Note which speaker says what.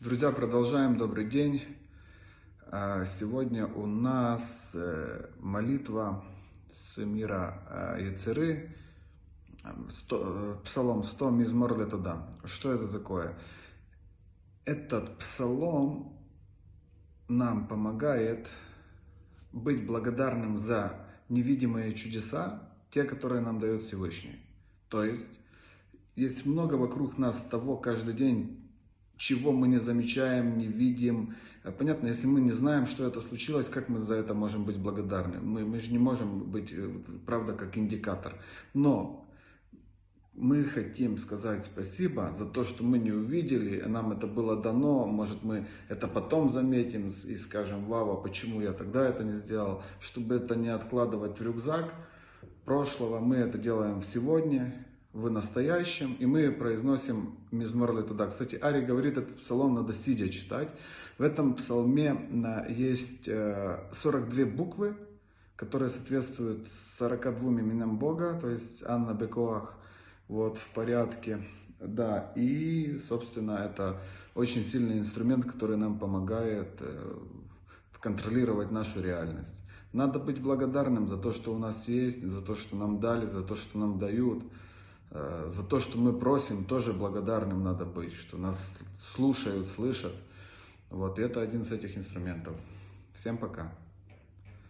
Speaker 1: Друзья, продолжаем. Добрый день. А, Сегодня у нас э, молитва с мира э, Яцеры, э, Псалом 100, Мизмор Летода. Что это такое? Этот псалом нам помогает быть благодарным за невидимые чудеса, те, которые нам дает Всевышний. То есть, есть много вокруг нас того каждый день, чего мы не замечаем, не видим. Э, Понятно, если мы не знаем, что это случилось, как мы за это можем быть благодарны? Мы, мы же не можем быть, э, правда, как индикатор. Но мы хотим сказать спасибо за то, что мы не увидели, нам это было дано, может мы это потом заметим и скажем, вау, а почему я тогда это не сделал, чтобы это не откладывать в рюкзак прошлого, мы это делаем сегодня, в настоящем, и мы произносим Мизмор туда. Кстати, Ари говорит, этот псалом надо сидя читать. В этом псалме а, есть э, 42 буквы, которые соответствуют 42 именам Бога, то есть Анна Бекоах, вот, в порядке. Да, и, собственно, это очень сильный инструмент, который нам помогает э, контролировать нашу реальность. Надо быть благодарным за то, что у нас есть, за то, что нам дали, за то, что нам дают. Э, За то, что мы просим, тоже благодарным надо быть, что нас слушают, слышат. Вот, и это один из этих инструментов. Всем пока.